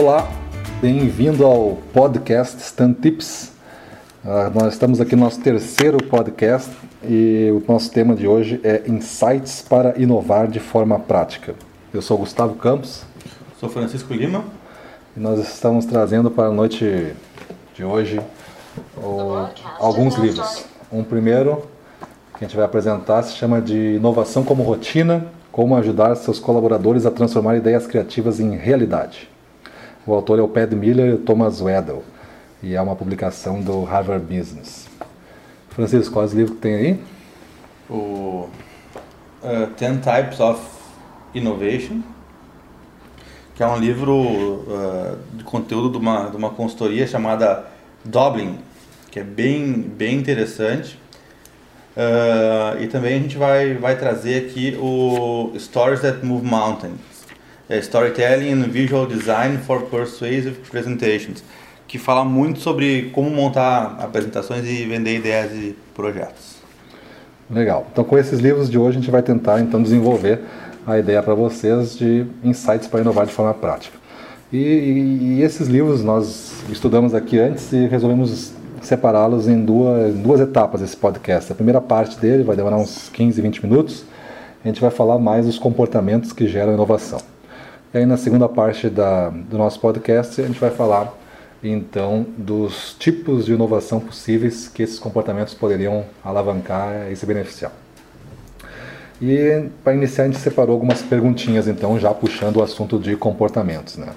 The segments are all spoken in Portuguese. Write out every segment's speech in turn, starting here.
Olá, bem-vindo ao podcast Stand Tips. Uh, nós estamos aqui no nosso terceiro podcast e o nosso tema de hoje é Insights para inovar de forma prática. Eu sou Gustavo Campos. Sou Francisco Lima. E nós estamos trazendo para a noite de hoje o, alguns livros. Um primeiro que a gente vai apresentar se chama de Inovação como Rotina: Como ajudar seus colaboradores a transformar ideias criativas em realidade. O autor é o Pat Miller e Thomas Weddell e é uma publicação do Harvard Business. Francisco, quais livros que tem aí? O uh, Ten Types of Innovation, que é um livro uh, de conteúdo de uma, de uma consultoria chamada Dublin, que é bem, bem interessante. Uh, e também a gente vai, vai trazer aqui o Stories That Move Mountains, Storytelling and Visual Design for Persuasive Presentations, que fala muito sobre como montar apresentações e vender ideias e projetos. Legal. Então, com esses livros de hoje, a gente vai tentar então desenvolver a ideia para vocês de insights para inovar de forma prática. E, e, e, esses livros nós estudamos aqui antes e resolvemos separá-los em duas, duas etapas esse podcast. A primeira parte dele vai demorar uns 15, 20 minutos. A gente vai falar mais dos comportamentos que geram inovação. E aí na segunda parte da, do nosso podcast a gente vai falar então dos tipos de inovação possíveis que esses comportamentos poderiam alavancar e se beneficiar. E para iniciar a gente separou algumas perguntinhas então, já puxando o assunto de comportamentos, né?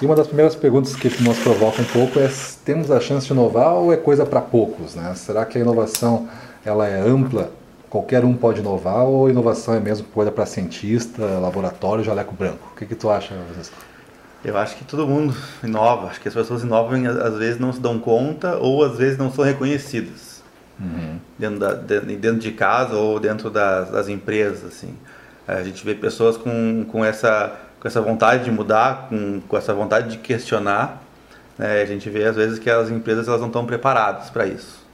E uma das primeiras perguntas que nos provoca um pouco é: temos a chance de inovar ou é coisa para poucos, né? Será que a inovação ela é ampla? Qualquer um pode inovar ou inovação é mesmo coisa para cientista, laboratório, jaleco branco? O que, que tu acha, Francisco? Eu acho que todo mundo inova. Acho que as pessoas inovam e às vezes não se dão conta ou às vezes não são reconhecidas uhum. dentro, da, dentro de casa ou dentro das, das empresas. Assim. A gente vê pessoas com, com, essa, com essa vontade de mudar, com, com essa vontade de questionar. Né? A gente vê às vezes que as empresas elas não estão preparadas para isso.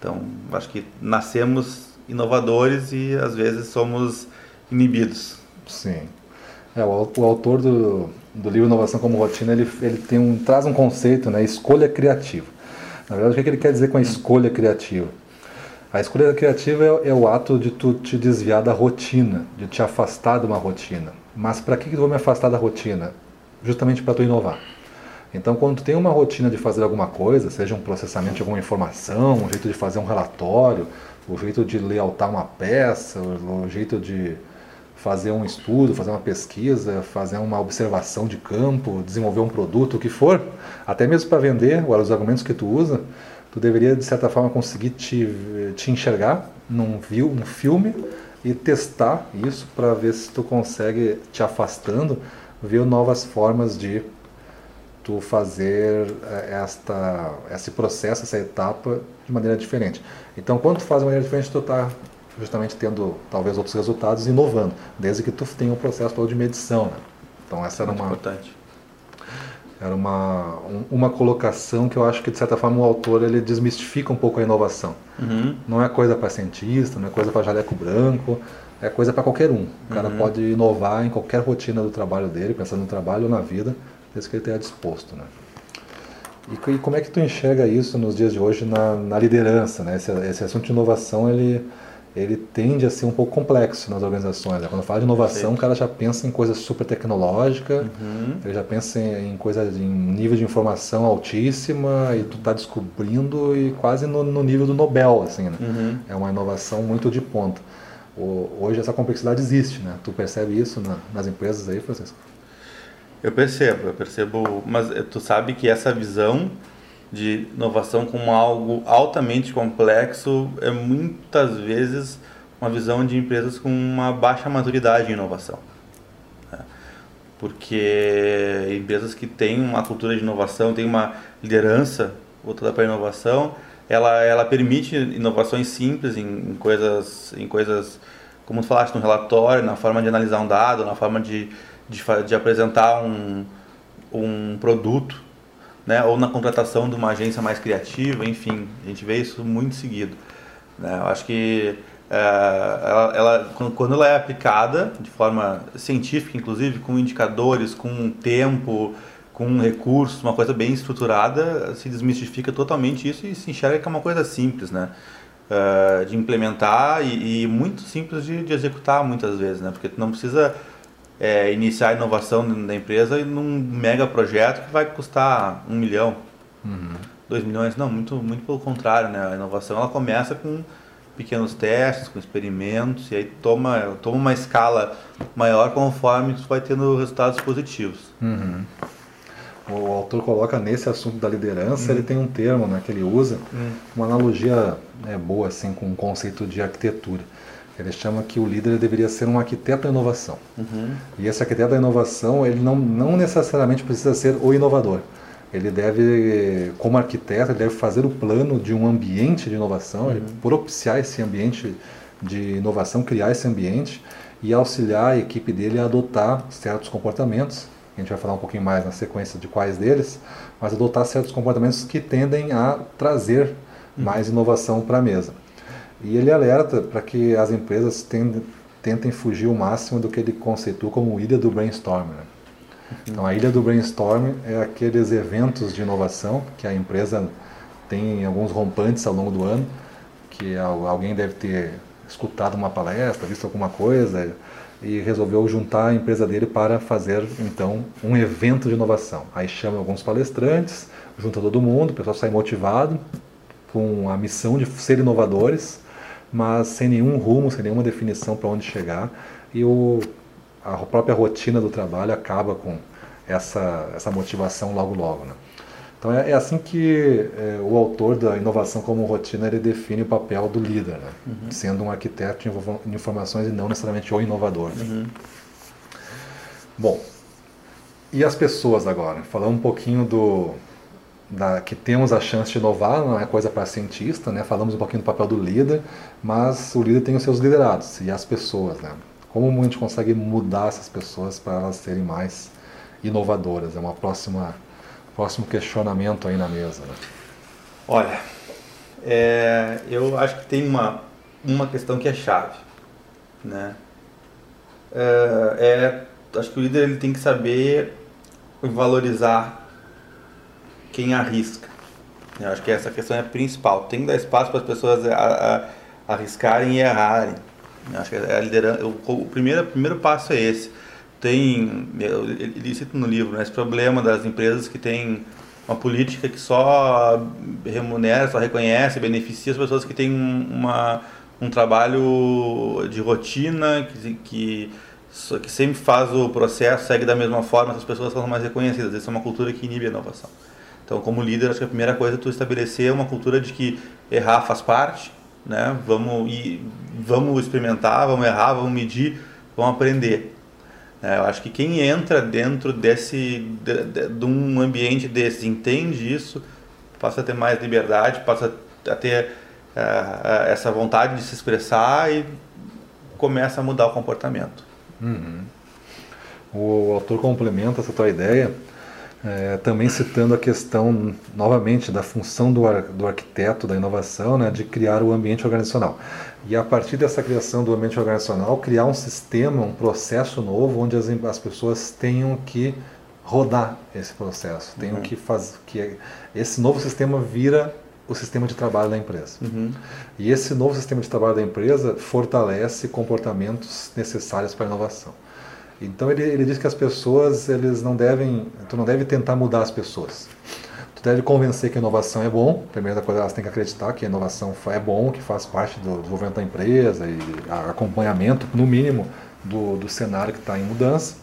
Então, acho que nascemos inovadores e às vezes somos inibidos. Sim. É, o, o autor do, do livro Inovação como Rotina, ele, ele tem um, traz um conceito, né, escolha criativa. Na verdade, o que ele quer dizer com a escolha criativa? A escolha criativa é, é, o ato de tu te desviar da rotina, de te afastar de uma rotina. Mas para que, que eu vou me afastar da rotina? Justamente para tu inovar. Então, quando tem uma rotina de fazer alguma coisa, seja um processamento de alguma informação, um jeito de fazer um relatório, o jeito de layoutar uma peça, o jeito de fazer um estudo, fazer uma pesquisa, fazer uma observação de campo, desenvolver um produto, o que for, até mesmo para vender, os argumentos que tu usa, tu deveria de certa forma conseguir te, te enxergar num view, um filme e testar isso para ver se tu consegue te afastando, ver novas formas de tu fazer eh, esta, esse processo, essa etapa de maneira diferente. Então, quando tu faz de maneira diferente, tu está justamente tendo talvez outros resultados, inovando, desde que tu tenha um processo todo de medição. Né? Então essa era Muito uma importante. Era uma, um, uma colocação que eu acho que de certa forma o autor ele desmistifica um pouco a inovação. Uhum. Não é coisa para cientista, não é coisa para jaleco branco, é coisa para qualquer um. O cara uhum. pode inovar em qualquer rotina do trabalho dele, pensando no trabalho ou na vida, desde que ele esteja disposto, né? E, e, como é que tu enxerga isso nos dias de hoje na, na liderança, né? Esse, esse assunto de inovação, ele ele tende a ser um pouco complexo nas organizações. Né? Quando fala de inovação, o cara já pensa em coisa super tecnológica, uhum. ele já pensa em, em coisa em nível de informação altíssima e tu está descobrindo e quase no, no, nível do Nobel, assim, né? Uhum. É uma inovação muito de ponta. O, hoje essa complexidade existe, né? Tu percebe isso na, nas empresas aí, Francisco? Eu percebo, eu percebo, mas tu sabe que essa visão de inovação como algo altamente complexo é muitas vezes uma visão de empresas com uma baixa maturidade em inovação. Né? Porque empresas que têm uma cultura de inovação, têm uma liderança voltada para a inovação, ela, ela permite inovações simples em, em, coisas, em coisas, como tu falaste, no relatório, na forma de analisar um dado, na forma de, de, de apresentar um, um produto né? ou na contratação de uma agência mais criativa, enfim, a gente vê isso muito seguido. Né? Eu acho que é, ela, ela, quando ela é aplicada de forma científica, inclusive com indicadores, com tempo, com recursos, uma coisa bem estruturada, se desmistifica totalmente isso e se enxerga que é uma coisa simples, né? Uh, de implementar e, e muito simples de, de, executar muitas vezes, né? Porque tu não precisa é, iniciar a inovação da empresa num mega projeto que vai custar um milhão, uhum. dois milhões, não, muito, muito pelo contrário, né? A inovação ela começa com pequenos testes, com experimentos, e aí toma, toma uma escala maior conforme tu vai tendo resultados positivos. Uhum. O autor coloca nesse assunto da liderança, uhum. ele tem um termo né, que ele usa, uhum. uma analogia né, boa assim, com o conceito de arquitetura. Ele chama que o líder deveria ser um arquiteto da inovação. Uhum. E esse arquiteto da inovação, ele não, não necessariamente precisa ser o inovador. Ele deve, como arquiteto, ele deve fazer o plano de um ambiente de inovação, uhum. propiciar esse ambiente de inovação, criar esse ambiente e auxiliar a equipe dele a adotar certos comportamentos. A gente vai falar um pouquinho mais na sequência de quais deles, mas adotar certos comportamentos que tendem a trazer uhum. mais inovação para a mesa. E ele alerta para que as empresas tendem, tentem fugir o máximo do que ele conceitua como ilha do brainstorm. Né? Então, a Ilha do Brainstorm é aqueles eventos de inovação que a empresa tem alguns rompantes ao longo do ano, que alguém deve ter escutado uma palestra, visto alguma coisa e resolveu juntar a empresa dele para fazer então um evento de inovação. Aí chama alguns palestrantes, junta todo mundo, o pessoal sai motivado com a missão de ser inovadores, mas sem nenhum rumo, sem nenhuma definição para onde chegar e o a própria rotina do trabalho acaba com essa, essa motivação logo logo. Né? Então é, é, assim que é, o autor da inovação como rotina ele define o papel do líder, né? uhum. sendo um arquiteto de informações e não necessariamente o inovador. Né? Uhum. Bom, e as pessoas agora? Falando um pouquinho do da, que temos a chance de inovar, não é coisa para cientista, né? Falamos um pouquinho do papel do líder, mas o líder tem os seus liderados e as pessoas, né? Como a gente consegue mudar essas pessoas para elas serem mais inovadoras? É uma próxima próximo questionamento aí na mesa. Né? Olha, é, eu acho que tem uma uma questão que é chave, né? É, é, acho que o líder ele tem que saber valorizar quem arrisca. Eu acho que essa questão é principal. Tem que dar espaço para as pessoas a, a, arriscarem e errarem. Acho que a liderança, o, o primeiro, o primeiro passo é esse. Tem, ele cita no livro, né, esse problema das empresas que têm uma política que só remunera, só reconhece, beneficia as pessoas que têm uma, um trabalho de rotina, que, que, que sempre faz o processo, segue da mesma forma, essas pessoas são mais reconhecidas. Essa é uma cultura que inibe a inovação. Então, como líder, acho que a primeira coisa é tu estabelecer uma cultura de que errar faz parte, né? Vamos e vamos experimentar, vamos errar, vamos medir, vamos aprender. É, eu acho que quem entra dentro desse de, de, de, um ambiente desse, entende isso, passa a ter mais liberdade, passa a ter uh, essa vontade de se expressar e começa a mudar o comportamento. Uhum. O autor complementa essa tua ideia é, também citando a questão, novamente, da função do, ar, do arquiteto da inovação, né, de criar o ambiente organizacional. E a partir dessa criação do ambiente organizacional, criar um sistema, um processo novo, onde as, as pessoas tenham que rodar esse processo, tenham uhum. que fazer que esse novo sistema vira o sistema de trabalho da empresa. Uhum. E esse novo sistema de trabalho da empresa fortalece comportamentos necessários para a inovação. Então ele, ele diz que as pessoas, eles não devem, tu não deve tentar mudar as pessoas. Tu deve convencer que a inovação é bom. Primeira coisa, elas têm que acreditar que a inovação é bom, que faz parte do desenvolvimento da empresa e acompanhamento, no mínimo, do, do cenário que está em mudança.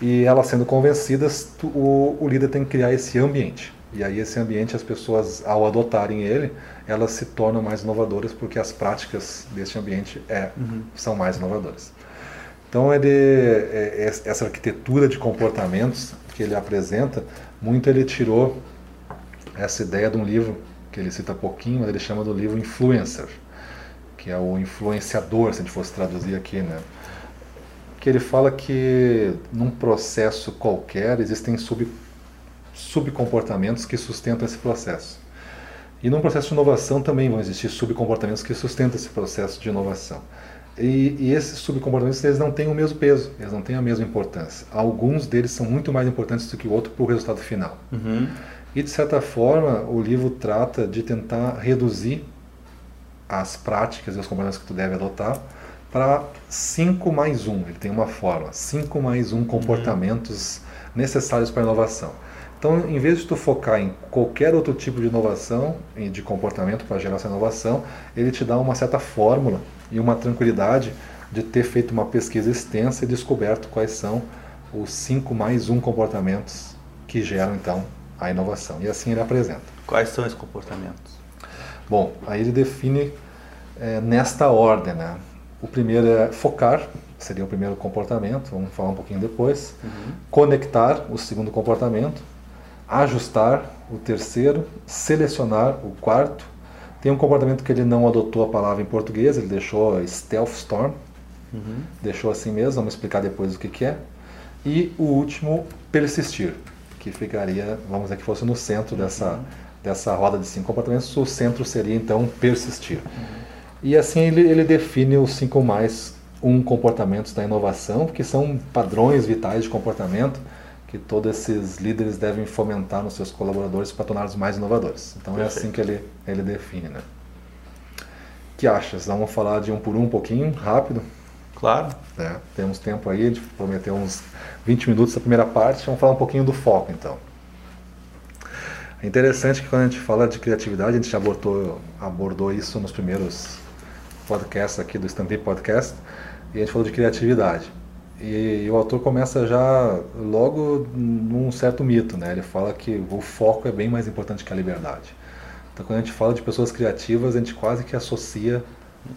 E elas sendo convencidas, tu, o, o líder tem que criar esse ambiente. E aí esse ambiente, as pessoas, ao adotarem ele, elas se tornam mais inovadoras porque as práticas desse ambiente é, uhum. são mais inovadoras. Então, ele, é, é, essa arquitetura de comportamentos que ele apresenta, muito ele tirou essa ideia de um livro que ele cita pouquinho, mas ele chama do livro Influencer, que é o influenciador, se a gente fosse traduzir aqui, né? Que ele fala que num processo qualquer existem sub, subcomportamentos que sustentam esse processo. E num processo de inovação também vão existir subcomportamentos que sustentam esse processo de inovação. E, e, esses subcomportamentos eles não têm o mesmo peso, eles não têm a mesma importância. Alguns deles são muito mais importantes do que o outro para o resultado final. Uhum. E de certa forma, o livro trata de tentar reduzir as práticas e os comportamentos que tu deve adotar para 5 mais 1. Um. Ele tem uma fórmula: 5 mais 1 um comportamentos uhum. necessários para a inovação. Então, em vez de tu focar em qualquer outro tipo de inovação, de comportamento para gerar essa inovação, ele te dá uma certa fórmula e uma tranquilidade de ter feito uma pesquisa extensa e descoberto quais são os 5 mais 1 comportamentos que geram então a inovação. E assim ele apresenta. Quais são esses comportamentos? Bom, aí ele define é, nesta ordem. Né? O primeiro é focar, seria o primeiro comportamento, vamos falar um pouquinho depois. Uhum. Conectar, o segundo comportamento. Ajustar, o terceiro. Selecionar, o quarto. Tem um comportamento que ele não adotou a palavra em português, ele deixou stealth storm. Uhum. Deixou assim mesmo, vamos explicar depois o que, que é. E o último, persistir que ficaria, vamos dizer que fosse no centro dessa, uhum. dessa roda de cinco comportamentos, o centro seria então persistir. Uhum. E assim ele, ele define os cinco mais um comportamentos da inovação, que são padrões vitais de comportamento que todos esses líderes devem fomentar nos seus colaboradores para torná-los mais inovadores. Então Perfeito. é assim que ele, ele define. Né? que achas? Vamos falar de um por um, um pouquinho, rápido? Claro. É, temos tempo aí, a gente prometeu uns 20 minutos da primeira parte, vamos falar um pouquinho do foco então. É interessante que quando a gente fala de criatividade, a gente já abordou, abordou isso nos primeiros podcasts aqui do Stanley Podcast, e a gente falou de criatividade. E, e, o autor começa já logo num certo mito, né? Ele fala que o foco é bem mais importante que a liberdade. Então, quando a gente fala de pessoas criativas, a gente quase que associa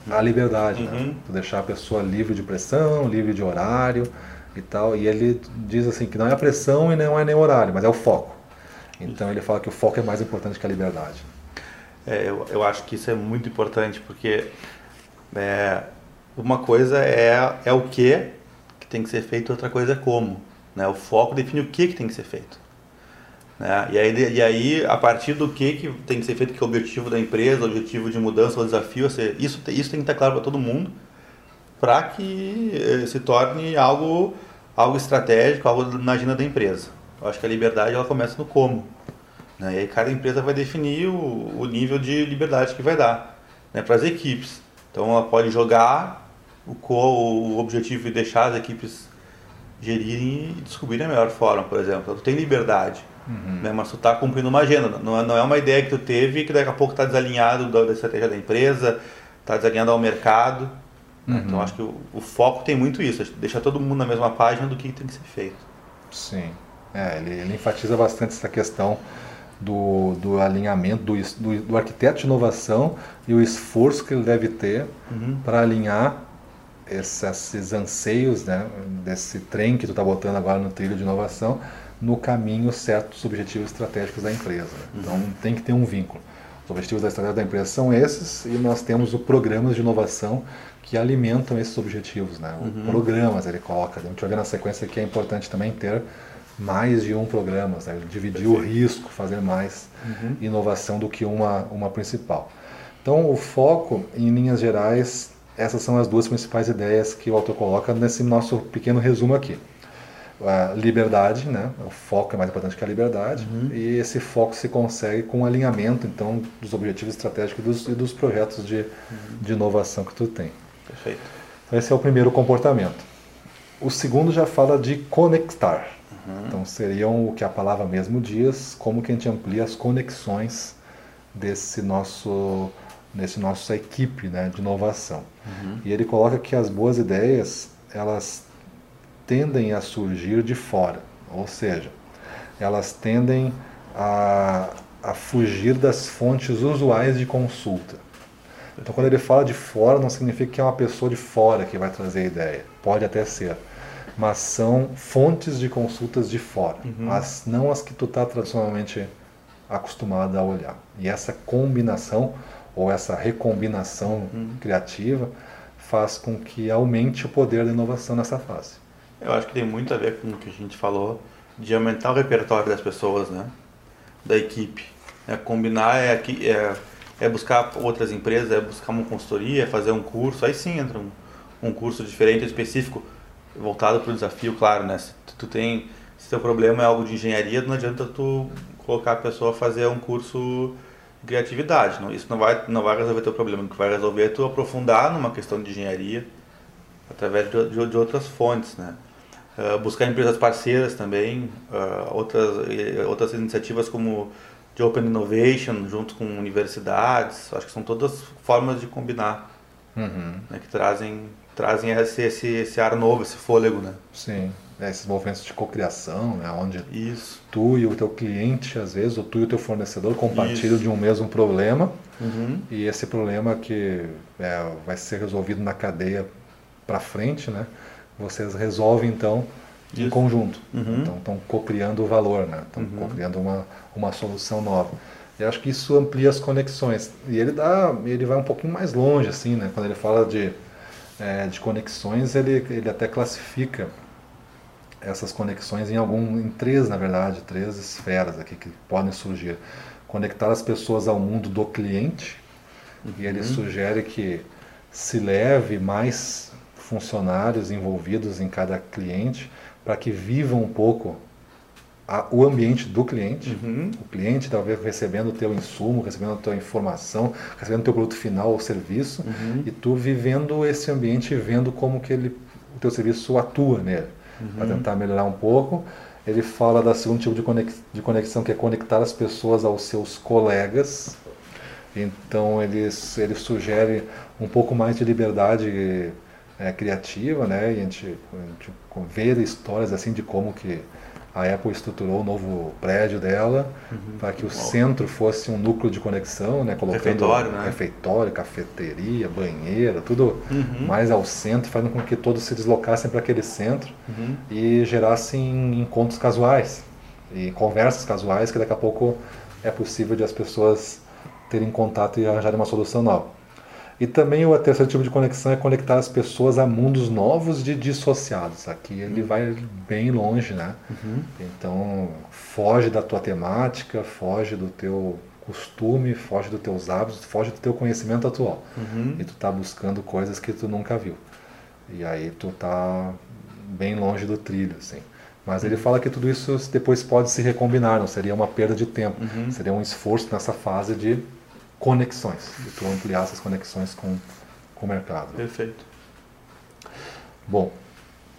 a liberdade, né? uhum. né? deixar a pessoa livre de pressão, livre de horário e tal. E ele diz assim que não é a pressão e não é nem o horário, mas é o foco. Então ele fala que o foco é mais importante que a liberdade. É, eu, eu acho que isso é muito importante porque é, uma coisa é, é o que que tem que ser feito, outra coisa é como. Né? O foco define o que, que tem que ser feito. Né? E, aí, e aí, a partir do que, que tem que ser feito, que é o objetivo da empresa, o objetivo de mudança, o desafio, isso, isso tem que estar claro para todo mundo, para que eh, se torne algo, algo estratégico, algo na agenda da empresa. Eu acho que a liberdade ela começa no como. Né? E aí cada empresa vai definir o, o nível de liberdade que vai dar né? para as equipes. Então ela pode jogar o, o objetivo e deixar as equipes gerirem e descobrirem a melhor forma, por exemplo. Tu tem liberdade Uhum. Né? Mas tu está cumprindo uma agenda. Não é, não é uma ideia que tu teve que daqui a pouco está desalinhado da, da, estratégia da empresa, está desalinhado ao mercado. Né? Uhum. Então acho que o, o, foco tem muito isso, deixar todo mundo na mesma página do que tem que ser feito. Sim. É, ele, ele enfatiza bastante essa questão do, do alinhamento do, do, do, arquiteto de inovação e o esforço que ele deve ter uhum. para alinhar esses, anseios né, desse trem que tu está botando agora no trilho de inovação no caminho certos objetivos estratégicos da empresa. Uhum. Então tem que ter um vínculo. Os objetivos da estratégia da empresa são esses e nós temos o programas de inovação que alimentam esses objetivos, né? Uhum. Programas ele coloca. A gente vai ver na sequência que é importante também ter mais de um programa, né? dividir Perfeito. o risco, fazer mais uhum. inovação do que uma, uma principal. Então o foco, em linhas gerais, essas são as duas principais ideias que o autor coloca nesse nosso pequeno resumo aqui a liberdade, né? O foco é mais importante que a liberdade uhum. e esse foco se consegue com o alinhamento então dos objetivos estratégicos e dos, e dos projetos de, uhum. de inovação que tu tem. Perfeito. Então esse é o primeiro comportamento. O segundo já fala de conectar. Uhum. Então seriam o que a palavra mesmo diz, como que a gente amplia as conexões desse nosso nesse nossa equipe né, de inovação. Uhum. E ele coloca que as boas ideias elas tendem a surgir de fora, ou seja, elas tendem a, a fugir das fontes usuais de consulta. Então, quando ele fala de fora, não significa que é uma pessoa de fora que vai trazer a ideia. Pode até ser. Mas são fontes de consultas de fora, uhum. as, não as que tu está tradicionalmente acostumado a olhar. E essa combinação, ou essa recombinação uhum. criativa, faz com que aumente o poder da inovação nessa fase. Eu acho que tem muito a ver com o que a gente falou de aumentar o repertório das pessoas, né? Da equipe. É, combinar é, é, é buscar outras empresas, é buscar uma consultoria, é fazer um curso. Aí sim entra um, um curso diferente, específico, voltado para o desafio, claro, né? Se tu tem, se teu problema é algo de engenharia, não adianta tu colocar a pessoa a fazer um curso criatividade, não, isso não vai, não vai resolver teu problema, o que vai resolver é tu aprofundar numa questão de engenharia através de, de, de outras fontes, né? Uh, buscar empresas parceiras também, uh, outras, outras iniciativas como de Open Innovation, junto com universidades, acho que são todas formas de combinar, Uhum. né, que trazem, trazem esse, esse, esse ar novo, esse fôlego, né? Sim. É, esses movimentos de cocriação, né, onde Isso. tu e o teu cliente, às vezes, ou tu e o teu fornecedor compartilham Isso. de um mesmo problema Uhum. e esse problema que é, vai ser resolvido na cadeia para frente, né? Vocês resolvem então em Isso. conjunto. Uhum. Então estão cocriando o valor, né? Estão Uhum. cocriando uma, uma solução nova. E acho que isso amplia as conexões. E ele dá, ele vai um pouquinho mais longe, assim, né? Quando ele fala de, é, de conexões, ele, ele até classifica essas conexões em algum, em três, na verdade, três esferas aqui que podem surgir. Conectar as pessoas ao mundo do cliente, e ele sugere que se leve mais funcionários envolvidos em cada cliente para que vivam um pouco a- o ambiente do cliente. Uhum. O cliente talvez recebendo o teu insumo, recebendo a tua informação, recebendo o teu produto final ou serviço, Uhum. e tu vivendo esse ambiente e vendo como que ele, o teu serviço atua nele, para tentar melhorar um pouco. Ele fala da segundo tipo de conex- de conexão, que é conectar as pessoas aos seus colegas. Então ele, ele sugere um pouco mais de liberdade eh, criativa, né? E a gente, a gente ver histórias assim de como que a Apple estruturou o novo prédio dela para que o centro fosse um núcleo de conexão, né? Colocando Refeitório, né? refeitório, cafeteria, banheira, tudo Uhum. mais ao centro, fazendo com que todos se deslocassem para aquele centro Uhum. e gerassem encontros casuais e conversas casuais que daqui a pouco é possível de as pessoas terem contato e arranjarem uma solução nova. E também o terceiro tipo de conexão é conectar as pessoas a mundos novos de dissociados. Aqui ele vai bem longe, né? Então foge da tua temática, foge do teu costume, foge dos teus hábitos, foge do teu conhecimento atual. Uhum. E tu tá buscando coisas que tu nunca viu. E aí tu tá bem longe do trilho, assim. Mas ele fala que tudo isso depois pode se recombinar, não seria uma perda de tempo. Uhum. Seria um esforço nessa fase de conexões, de tu ampliar essas conexões com, com o mercado. Perfeito. Bom,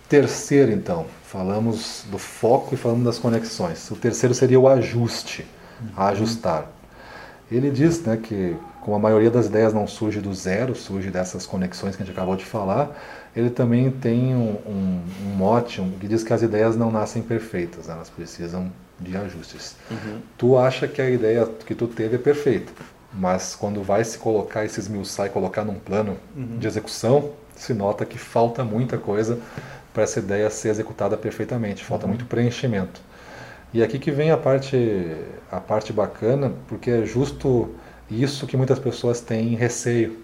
terceiro então, falamos do foco e falamos das conexões. O terceiro seria o ajuste, ajustar. Ele diz né, que, como a maioria das ideias não surge do zero, surge dessas conexões que a gente acabou de falar, ele também tem um, um, um mote um, que diz que as ideias não nascem perfeitas, né, elas precisam de ajustes. Uhum. Tu acha que a ideia que tu teve é perfeita, mas quando vai se colocar, se esmiuçar e colocar num plano de execução, se nota que falta muita coisa para essa ideia ser executada perfeitamente, falta muito preenchimento. E aqui que vem a parte, a parte bacana, porque é justo isso que muitas pessoas têm receio.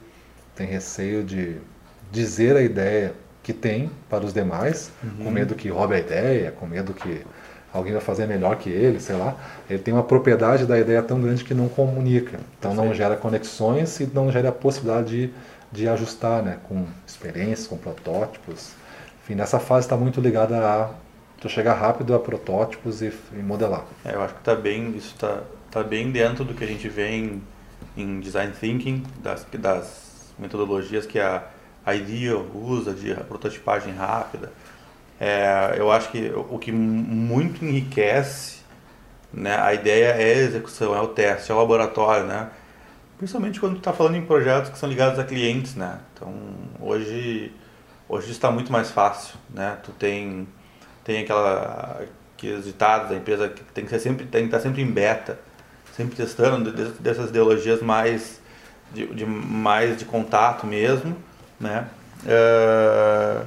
Tem receio de dizer a ideia que tem para os demais, com medo que roube a ideia, com medo que alguém vai fazer melhor que ele, sei lá. Ele tem uma propriedade da ideia tão grande que não comunica. Então não gera conexões e não gera a possibilidade de, de ajustar, né? Com experiências, com protótipos. Enfim, nessa fase está muito ligada a tu chegar rápido a protótipos e, e modelar. É, eu acho que tá bem, isso tá, tá bem dentro do que a gente vê em, em design thinking, das, das metodologias que a, a IDEO usa de prototipagem rápida. É, eu acho que o que muito enriquece né, a ideia é a execução, é o teste, é o laboratório, né? Principalmente quando está falando em projetos que são ligados a clientes, né? Então, hoje, hoje está muito mais fácil, né? Tu tem, tem aquela, aqueles ditados da empresa que tem que, ser sempre, tem que estar sempre em beta, sempre testando de- de- dessas ideologias mais de, de- mais de contato mesmo, né? É,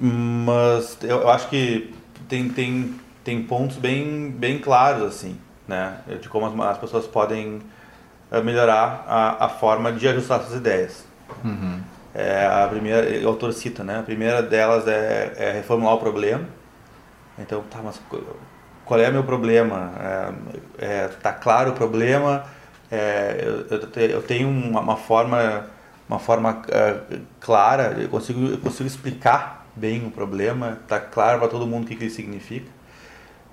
mas eu, eu acho que tem, tem, tem pontos bem, bem claros, assim, né? De como as, as pessoas podem eh, melhorar a, a forma de ajustar suas ideias. É, a primeira, o autor cita, né? A primeira delas é, é reformular o problema. Então, tá, mas qu- qual é meu problema? É, é, tá claro o problema? É, eu, eu tenho uma, uma forma uma forma uh, clara, eu consigo, eu consigo explicar bem o problema, tá claro para todo mundo o que, que ele significa.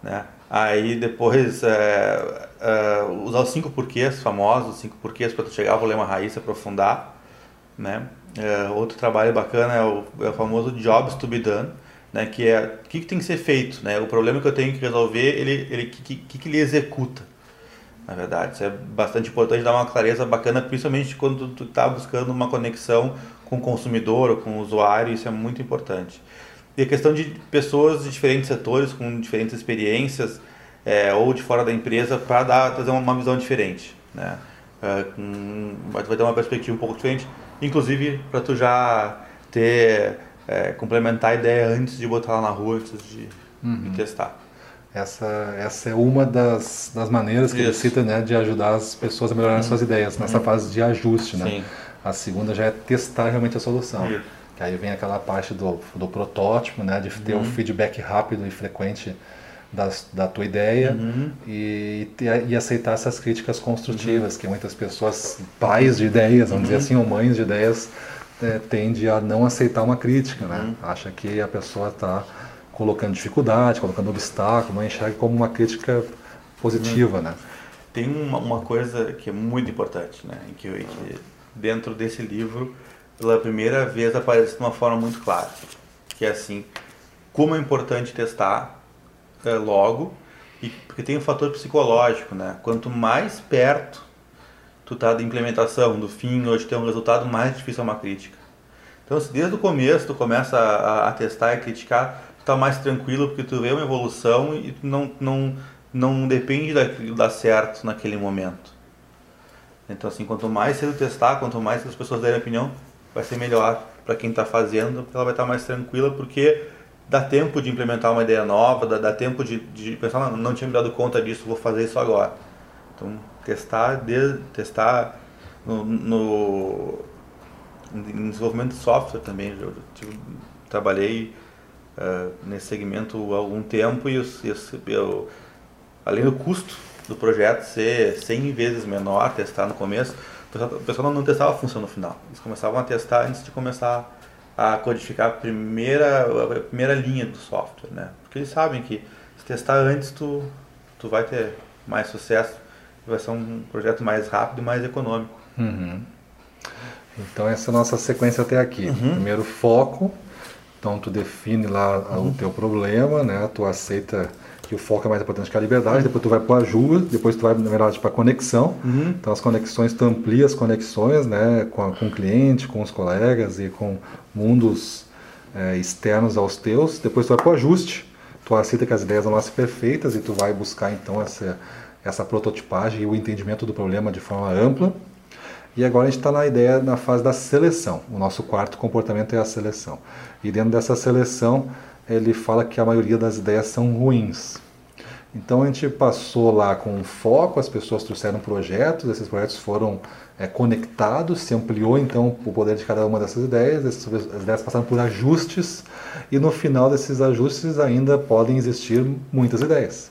Né? Aí depois é, é, usar os cinco porquês famosos, cinco porquês para chegar ao problema raiz aprofundar. Né? É, outro trabalho bacana é o, é o, famoso jobs to be done, né? que é o que, que tem que ser feito, né? o problema que eu tenho que resolver, ele, ele que, que, que ele executa. Na verdade, isso é bastante importante dar uma clareza bacana, principalmente quando tu está buscando uma conexão com o consumidor ou com o usuário, isso é muito importante. E a questão de pessoas de diferentes setores, com diferentes experiências, é, ou de fora da empresa, para trazer uma visão diferente. Né? É, vai ter uma perspectiva um pouco diferente, inclusive para tu já ter, é, complementar a ideia antes de botar ela na rua, antes de, uhum. de testar. Essa, essa é uma das, das maneiras que Isso. ele cita né, de ajudar as pessoas a melhorar uhum. suas ideias, nessa uhum. fase de ajuste. Né? A segunda já é testar realmente a solução. Isso. Que aí vem aquela parte do, do protótipo, né, de ter uhum. um feedback rápido e frequente das, da tua ideia uhum. e, e aceitar essas críticas construtivas, uhum. que muitas pessoas, pais de ideias, vamos dizer uhum. assim, ou mães de ideias, é, tende a não aceitar uma crítica, né? Uhum. Acha que a pessoa está colocando dificuldade, colocando obstáculo, não enxerga como uma crítica positiva, uhum. né? Tem uma, uma, coisa que é muito importante, né? Que, que dentro desse livro pela primeira vez aparece de uma forma muito clara, que é assim, como é importante testar é, logo, e, porque tem um fator psicológico, né? Quanto mais perto tu tá da implementação, do fim, ou de ter um resultado, mais difícil é uma crítica. Então, se desde o começo tu começa a, a testar e criticar, tu tá mais tranquilo porque tu vê uma evolução e tu não, não, não depende daquilo dar certo naquele momento. Então, assim, quanto mais cedo testar, quanto mais as pessoas derem opinião, vai ser melhor para quem está fazendo, ela vai estar tá mais tranquila, porque dá tempo de implementar uma ideia nova, dá, dá tempo de, de pensar, não, não tinha me dado conta disso, vou fazer isso agora. Então, testar, de, testar no, no desenvolvimento de software também. Eu, eu trabalhei uh, nesse segmento há algum tempo e eu, eu, além do custo do projeto ser 100 vezes menor, testar no começo, o pessoal não testava a função no final. Eles começavam a testar antes de começar a codificar a primeira, a primeira linha do software, né? Porque eles sabem que se testar antes, tu, tu vai ter mais sucesso, vai ser um projeto mais rápido e mais econômico. Uhum. Então essa é a nossa sequência até aqui. Uhum. Primeiro foco, então tu define lá uhum. o teu problema, né? Tu aceita que o foco é mais importante que a liberdade, depois tu vai para o ajuda, depois tu vai, na verdade, para a conexão. Uhum. Então as conexões, tu amplia as conexões né, com, a, com o cliente, com os colegas e com mundos é, externos aos teus. Depois tu vai para o ajuste, tu aceita que as ideias não nascem perfeitas e tu vai buscar então essa, essa prototipagem e o entendimento do problema de forma ampla. E agora a gente está na ideia, na fase da seleção. O nosso quarto comportamento é a seleção. E dentro dessa seleção, ele fala que a maioria das ideias são ruins. Então a gente passou lá com foco, as pessoas trouxeram projetos, esses projetos foram é, conectados, se ampliou então o poder de cada uma dessas ideias, essas ideias passaram por ajustes e no final desses ajustes ainda podem existir muitas ideias.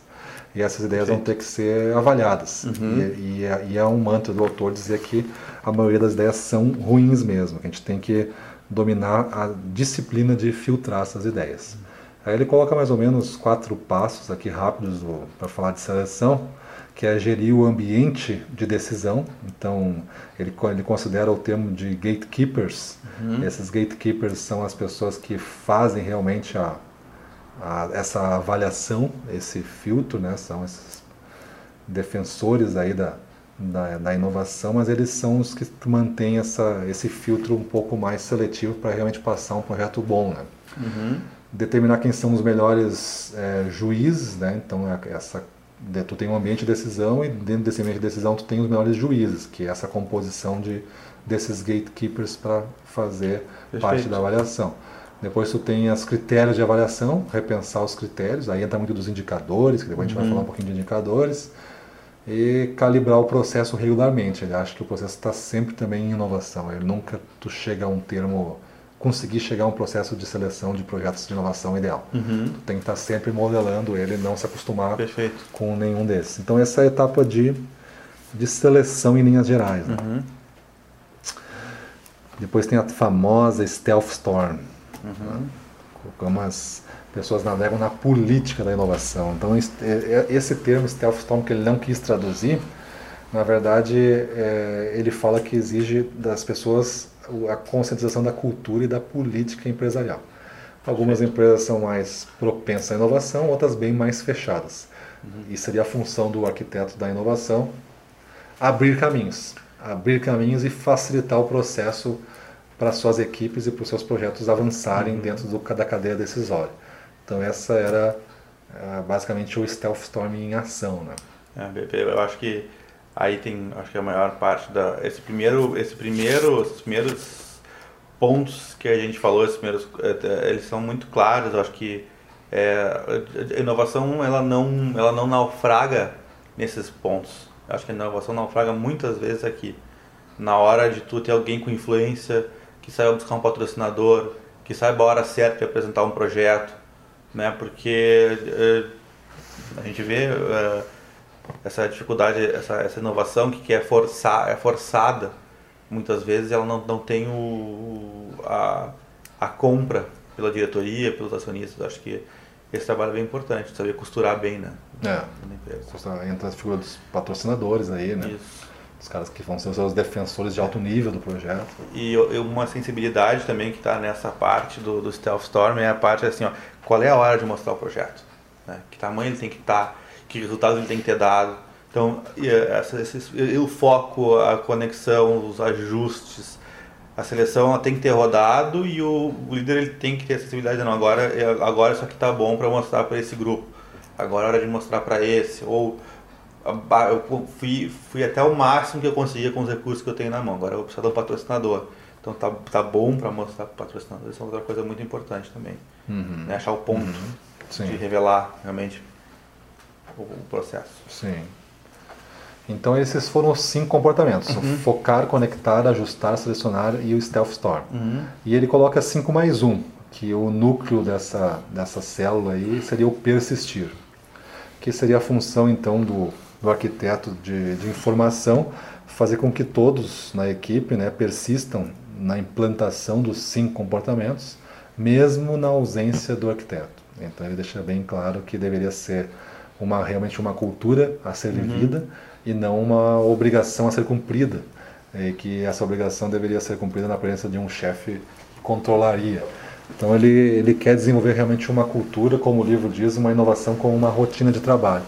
E essas ideias vão ter que ser avaliadas. Uhum. E, e, é, e, é, um mantra do autor dizer que a maioria das ideias são ruins mesmo, que a gente tem que dominar a disciplina de filtrar essas ideias. Aí ele coloca mais ou menos quatro passos aqui rápidos para falar de seleção, que é gerir o ambiente de decisão. Então, ele, ele considera o termo de gatekeepers. Uhum. Esses gatekeepers são as pessoas que fazem realmente a, a, essa avaliação, esse filtro, né? são esses defensores aí da, da, da, inovação, mas eles são os que mantêm essa, esse filtro um pouco mais seletivo para realmente passar um projeto bom. Né? Uhum determinar quem são os melhores é, juízes, né? Então é essa tu tem um ambiente de decisão e dentro desse ambiente de decisão tu tem os melhores juízes, que é essa composição de desses gatekeepers para fazer Perfeito. parte da avaliação. Depois tu tem os critérios de avaliação, repensar os critérios, aí entra muito dos indicadores, que depois a gente vai uhum. falar um pouquinho de indicadores, e calibrar o processo regularmente. Ele acha que o processo está sempre também em inovação, ele nunca tu chega a um termo conseguir chegar a um processo de seleção de projetos de inovação ideal. Uhum. Tu tem que estar sempre modelando ele, não se acostumar Perfeito. com nenhum desses. Então essa é a etapa de, de seleção em linhas gerais. Né? Uhum. Depois tem a famosa Stealth Storm. Uhum. Né? Como as pessoas navegam na política da inovação. Então, é, esse termo Stealth Storm que ele não quis traduzir, na verdade, é, ele fala que exige das pessoas a conscientização da cultura e da política empresarial. Algumas empresas são mais propensas à inovação, outras bem mais fechadas. Uhum. E seria a função do arquiteto da inovação abrir caminhos, abrir caminhos e facilitar o processo para suas equipes e para os seus projetos avançarem uhum. dentro do, da cadeia decisória. Então essa era uh, basicamente o Stealth Storm em ação, né? É, eu acho que aí tem, acho que a maior parte da esse primeiro, esse primeiro, esses primeiros pontos que a gente falou, esses primeiros, é, eles são muito claros. Eu acho que é, a inovação ela não, ela não naufraga nesses pontos. Eu acho que a inovação naufraga muitas vezes aqui. Na hora de tu ter alguém com influência, que saiba buscar um patrocinador, que saiba a hora certa de apresentar um projeto, né? Porque é, a gente vê é, essa dificuldade, essa, essa inovação que, que é, forçar, é forçada muitas vezes ela não, não tem o, a, a compra pela diretoria, pelos acionistas. Acho que esse trabalho é bem importante, saber costurar bem né, é. na empresa. Entra as figuras dos patrocinadores aí, né? Isso. Os caras que vão ser os defensores de alto nível do projeto. E uma sensibilidade também que está nessa parte do, do Stealth Storm é a parte assim, ó, qual é a hora de mostrar o projeto? Né? Que tamanho ele tem que estar, tá, que resultados ele tem que ter dado então, essa, esse, o foco, a conexão, os ajustes, a seleção tem que ter rodado e o, o líder ele tem que ter acessibilidade. Não, agora, agora isso aqui está bom para mostrar para esse grupo. Agora é hora de mostrar para esse. Ou eu fui, fui até o máximo que eu conseguia com os recursos que eu tenho na mão. Agora eu vou precisar de um patrocinador. Então tá, tá bom para mostrar para o patrocinador. Isso é outra coisa muito importante também. Uhum. Né? Achar o ponto uhum. de revelar realmente o, processo. Sim. Então esses foram os cinco comportamentos: uhum. focar, conectar, ajustar, selecionar e o stealth storm. Uhum. E ele coloca cinco mais um, que o núcleo dessa dessa célula aí seria o persistir, que seria a função então do, do arquiteto de, de informação fazer com que todos na equipe né, persistam na implantação dos cinco comportamentos, mesmo na ausência do arquiteto. Então ele deixa bem claro que deveria ser uma realmente uma cultura a ser uhum. vivida e não uma obrigação a ser cumprida, e que essa obrigação deveria ser cumprida na presença de um chefe que controlaria. Então ele, ele quer desenvolver realmente uma cultura, como o livro diz, uma inovação com uma rotina de trabalho,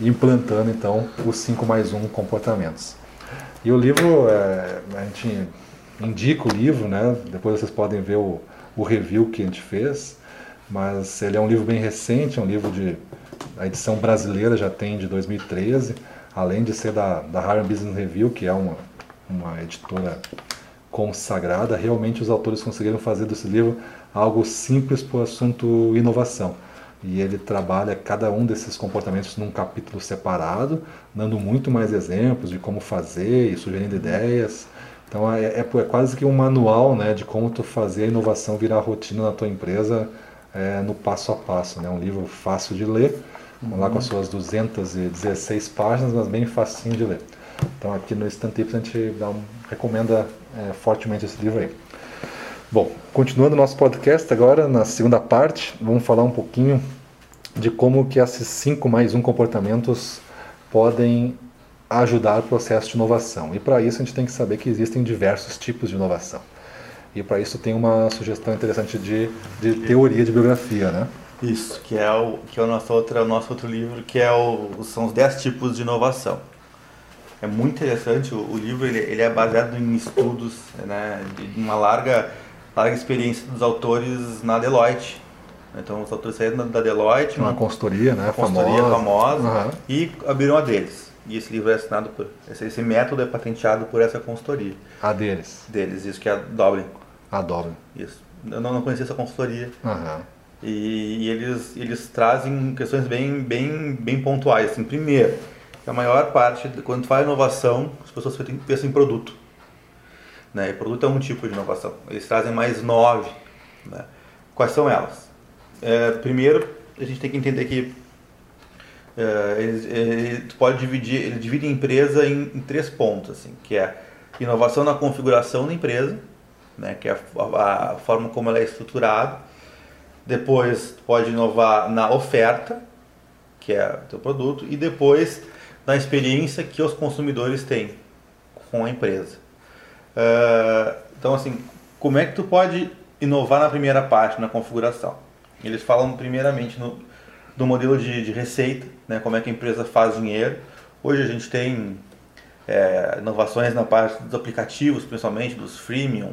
implantando então os 5 mais 1 comportamentos. E o livro, é, a gente indica o livro, né? depois vocês podem ver o, o review que a gente fez, mas ele é um livro bem recente, é um livro de. A edição brasileira já tem de 2013 além de ser da, da Harvard Business Review, que é uma, uma editora consagrada, realmente os autores conseguiram fazer desse livro algo simples para o assunto inovação. E ele trabalha cada um desses comportamentos num capítulo separado, dando muito mais exemplos de como fazer e sugerindo ideias. Então é, é, é quase que um manual né, de como tu fazer a inovação virar rotina na tua empresa é, no passo a passo. É né? um livro fácil de ler Lá com as suas 216 páginas, mas bem facinho de ler. Então aqui no Instant Tips a gente um, recomenda é, fortemente esse livro aí. Bom, continuando nosso podcast agora, na segunda parte, vamos falar um pouquinho de como que esses 5 mais 1 comportamentos podem ajudar o processo de inovação. E para isso a gente tem que saber que existem diversos tipos de inovação. E para isso tem uma sugestão interessante de, de teoria de biografia, né? Isso, que é o, que é o, nosso, outro, o nosso outro livro, que é o, são os 10 tipos de inovação. É muito interessante, o, o livro ele, ele, é baseado em estudos, né, de uma larga, larga experiência dos autores na Deloitte. Então os autores saíram da Deloitte, uma, uma consultoria, né, consultoria famosa, famosa uhum. e abriram a deles. E esse livro é assinado por. Esse, esse método é patenteado por essa consultoria. A deles. Deles, isso que é a Dublin. A Dublin. Isso. Eu não, não conhecia essa consultoria. Uhum. E, e, eles, eles trazem questões bem, bem, bem pontuais. Assim, primeiro, a maior parte, quando tu fala inovação, as pessoas pensam em produto. Né? E produto é um tipo de inovação. Eles trazem mais nove. Né? Quais são elas? É, primeiro, a gente tem que entender que é, eles, ele, tu pode dividir, ele divide a empresa em, em três pontos, assim, que é inovação na configuração da empresa, né, que é a, a forma como ela é estruturada. Depois pode inovar na oferta, que é o teu produto, e depois na experiência que os consumidores têm com a empresa. Uh, então, assim, como é que tu pode inovar na primeira parte, na configuração? Eles falam primeiramente no, do modelo de, de receita, né, como é que a empresa faz dinheiro. Hoje a gente tem é, inovações na parte dos aplicativos, principalmente dos freemium,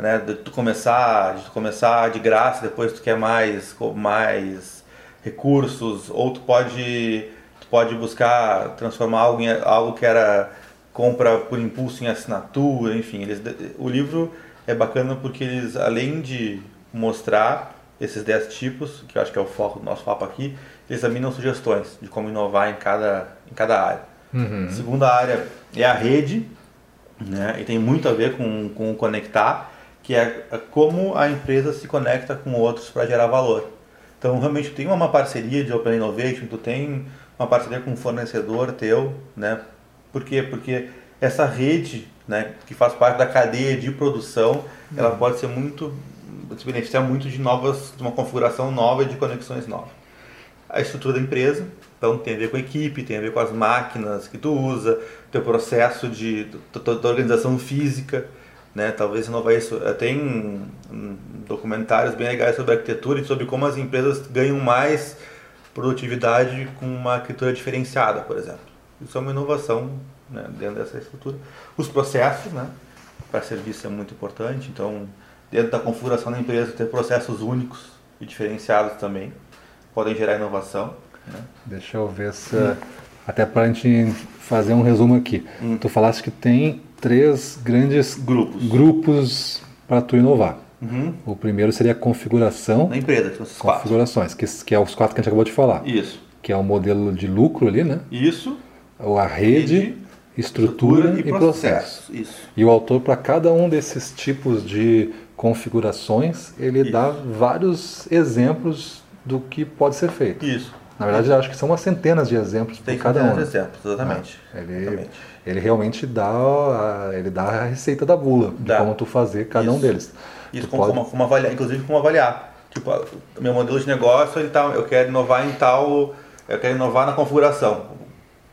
né, de tu começar, de tu começar de graça, depois tu quer mais, mais recursos, ou tu pode, tu pode buscar transformar algo, em, algo que era compra por impulso em assinatura, enfim, eles, o livro é bacana porque eles, além de mostrar esses 10 tipos, que eu acho que é o foco do nosso papo aqui, eles examinam sugestões de como inovar em cada, em cada área. Uhum. A segunda área é a rede, né, e tem muito a ver com, com conectar, que é como a empresa se conecta com outros para gerar valor. Então, realmente, tem uma parceria de Open Innovation, tu tem uma parceria com um fornecedor teu, né? Por quê? Porque essa rede, né, que faz parte da cadeia de produção, uhum. ela pode ser muito se beneficiar muito de novas, de uma configuração nova e de conexões novas. A estrutura da empresa, então tem a ver com a equipe, tem a ver com as máquinas que tu usa, teu processo de da organização física, né? Talvez inovar isso. Eh, tem documentários bem legais sobre arquitetura e sobre como as empresas ganham mais produtividade com uma arquitetura diferenciada, por exemplo. Isso é uma inovação né, dentro dessa estrutura. Os processos, né? Para serviço é muito importante, então dentro da configuração da empresa ter processos únicos e diferenciados também podem gerar inovação. Né? Deixa eu ver se hum. até para a gente fazer um resumo aqui. Hum. Tu falaste que tem três grandes grupos, grupos para tu inovar. Uhum. O primeiro seria a configuração da empresa, que são configurações, que, que é os quatro que a gente acabou de falar. Isso. Que é o modelo de lucro ali, né? Isso. A rede, rede estrutura, estrutura, e, e processo. processo. Isso. E o autor, para cada um desses tipos de configurações, ele Isso. dá vários exemplos do que pode ser feito. Isso. Na verdade, acho que são umas centenas de exemplos Tem por cada um. Tem exemplos, exatamente. É, ele, exatamente. Ele realmente dá a, ele dá a receita da bula dá. de como tu fazer cada Isso. um deles. Isso, como, pode... como, como, avaliar, inclusive como avaliar. Tipo, meu modelo de negócio, ele tá, eu quero inovar em tal, eu quero inovar na configuração.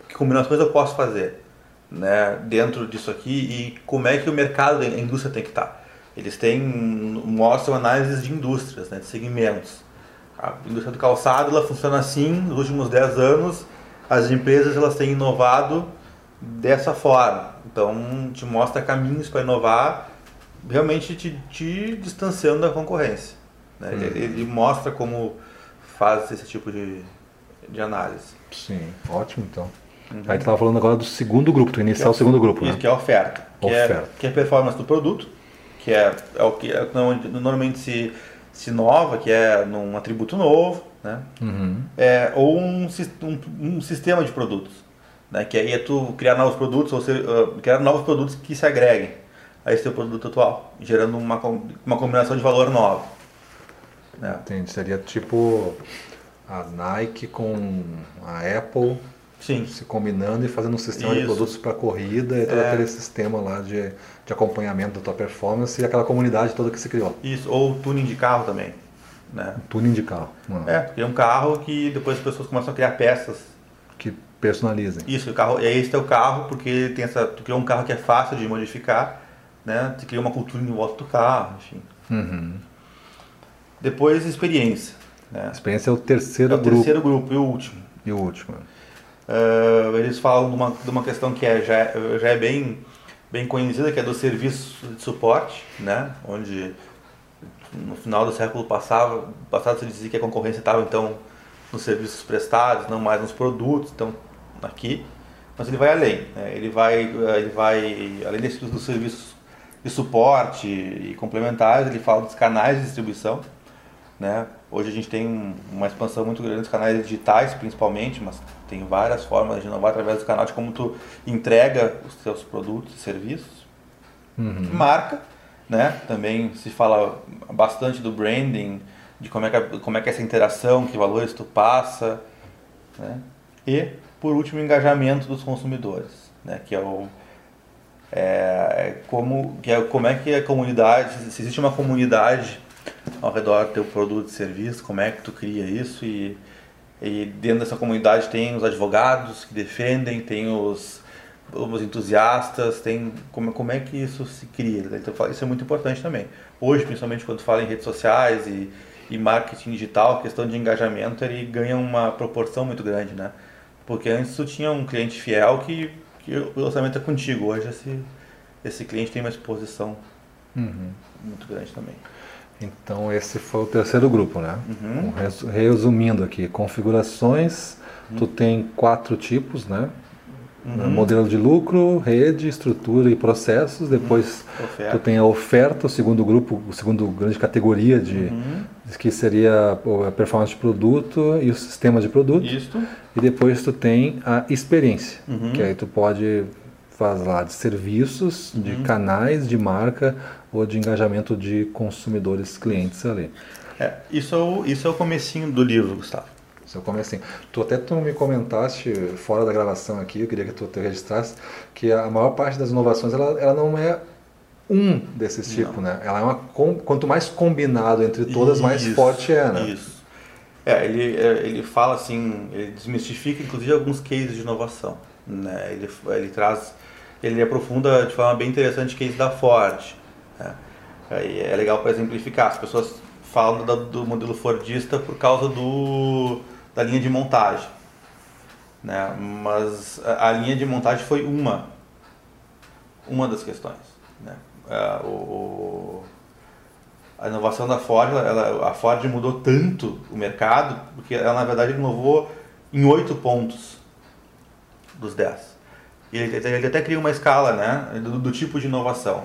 Que combinações eu posso fazer né, dentro disso aqui e como é que o mercado, a indústria tem que estar. Tá. Eles têm, mostram análises de indústrias, né, de segmentos. A indústria do calçado ela funciona assim, nos últimos 10 anos as empresas elas têm inovado dessa forma. Então te mostra caminhos para inovar, realmente te, te distanciando da concorrência. Né? Ele, ele, mostra como faz esse tipo de, de análise. Sim, ótimo então. Uhum. Aí tu estava falando agora do segundo grupo, tu iniciar é o segundo grupo, isso, né? que é a oferta. Que é, oferta. É, que é a performance do produto, que é, é o que é, normalmente se, se inova, que é num atributo novo, né? Uhum. É, ou um, um, um, sistema de produtos, né? Que aí é tu criar novos produtos ou ser, uh, criar novos produtos que se agreguem a esse teu produto atual, gerando uma, uma combinação de valor nova. Né? Entendi. Seria tipo a Nike com a Apple Sim. se combinando e fazendo um sistema Isso. de produtos para corrida e todo é. aquele sistema lá de, de acompanhamento da tua performance e aquela comunidade toda que se criou. Isso, ou tuning de carro também. Né? tuning de carro. É, porque é um carro que depois as pessoas começam a criar peças. Personalizem. Isso, o carro, aí esse é o carro porque tem essa, tu criou um carro que é fácil de modificar, né? Tu cria uma cultura em volta do carro, enfim. Uhum. Depois experiência. Né? Experiência é o terceiro é o grupo. terceiro grupo e o último. E o último. Uh, eles falam de uma, de uma questão que é, já, já é bem, bem conhecida, que é do serviço de suporte, né? onde no final do século passado, passado se dizia que a concorrência estava então nos serviços prestados, não mais nos produtos, então aqui, mas ele vai além, né? ele, vai, ele vai, além desses dos serviços de suporte e complementares, ele fala dos canais de distribuição, né? Hoje a gente tem uma expansão muito grande dos canais digitais, principalmente, mas tem várias formas de inovar através do canal de como tu entrega os seus produtos e serviços. Uhum. Marca, né? Também se fala bastante do branding, de como é que, como é que é essa interação, que valores tu passa, né? E, por último, o engajamento dos consumidores, né? Que é o É, como, que é, como é que a comunidade, se existe uma comunidade ao redor do teu produto e serviço, como é que tu cria isso e, e dentro dessa comunidade tem os advogados que defendem, tem os, os entusiastas, tem como, como é que isso se cria. Então, isso é muito importante também. Hoje, principalmente quando fala em redes sociais e, e marketing digital, a questão de engajamento ele ganha uma proporção muito grande, né? Porque antes tu tinha um cliente fiel que que o lançamento é contigo. Hoje esse, esse cliente tem uma exposição uhum. muito grande também. Então esse foi o terceiro grupo, né? Uhum. Resumindo aqui, configurações, uhum. tu tem quatro tipos, né? Uhum. Modelo de lucro, rede, estrutura e processos. Depois uhum. tu tem a oferta, o segundo grupo, o segundo grande categoria de uhum. Que seria a performance de produto e o sistema de produto. Isso. E depois tu tem a experiência, uhum. que aí tu pode falar de serviços, de uhum. canais de marca ou de engajamento de consumidores, clientes ali. É, isso, é o, isso é o comecinho do livro, Gustavo. Seu comecinho. Tu até tu me comentaste fora da gravação aqui, eu queria que tu te registrasse, que a maior parte das inovações ela, ela não é um desses tipos, né? Ela é uma quanto mais combinado entre todas, isso, mais forte é, né? Isso. É, ele, é, ele fala assim, ele desmistifica inclusive alguns cases de inovação, né? Ele, ele traz, ele aprofunda de forma bem interessante o case da Ford. Né? É legal para exemplificar. As pessoas falam do, do modelo Fordista por causa do da linha de montagem. Né? Mas a, a linha de montagem foi uma, uma das questões. Né? É, o, a inovação da Ford, ela, a Ford mudou tanto o mercado, porque ela na verdade inovou em oito pontos dos dez. E ele, ele, até cria uma escala né, do, do tipo de inovação,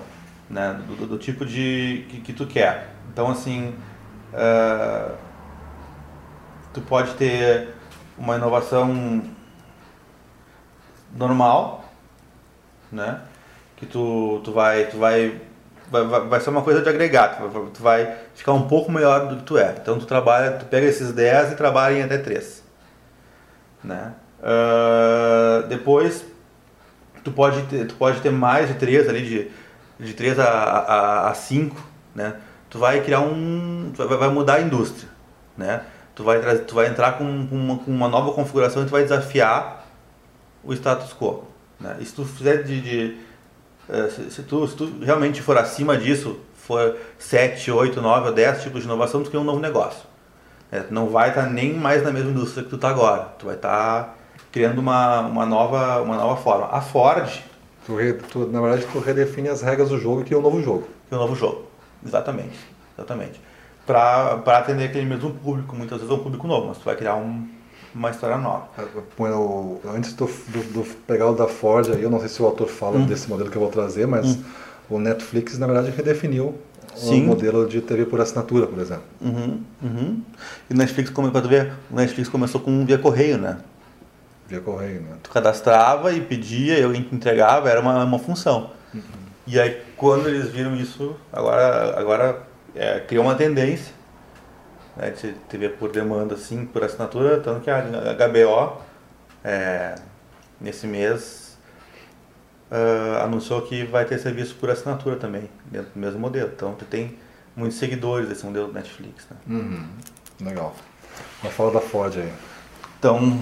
né, do, do, do tipo de que, que, tu quer. Então assim, uh, tu pode ter uma inovação normal, né? Que tu, tu vai, tu vai, vai, vai ser uma coisa de agregar, tu vai ficar um pouco melhor do que tu é. Então tu trabalha, tu pega esses 10 e trabalha em até 3. Né? Uh, depois tu pode, ter, tu pode ter mais de 3 ali, de, de 3 a, a, a 5, né? Tu vai criar um. Tu vai, vai mudar a indústria. Né? tu vai, tu vai entrar com uma, com uma nova configuração e tu vai desafiar o status quo. Né? E se tu fizer de, de se, se, tu, se tu realmente for acima disso, for 7, 8, 9 ou 10 tipos de inovação, tu cria um novo negócio. É, tu não vai estar tá nem mais na mesma indústria que tu está agora. Tu vai estar tá criando uma, uma, nova, uma nova forma. A Ford... Tu, tu, na verdade, tu redefine as regras do jogo e cria um novo jogo. Cria um novo jogo. Exatamente. Exatamente para atender aquele mesmo público. Muitas vezes é um público novo, mas tu vai criar um, uma história nova. Antes do, do, do, pegar o da Ford, aí, eu não sei se o autor fala hum. desse modelo que eu vou trazer, mas hum. o Netflix, na verdade, redefiniu Sim. o modelo de TV por assinatura, por exemplo. Uhum, uhum. E o Netflix, como para ver, o Netflix começou com via correio, né? Via correio, né? Tu cadastrava e pedia, e alguém te entregava, era uma, uma função. Uhum. E aí, quando eles viram isso, agora, agora é, criou uma tendência né, de TV por demanda, assim, por assinatura, tanto que a HBO, é, nesse mês, uh, anunciou que vai ter serviço por assinatura também, dentro do mesmo modelo. Então, tu tem muitos seguidores desse modelo do Netflix. Né? Uhum, legal. Mas fala da Ford aí. Então,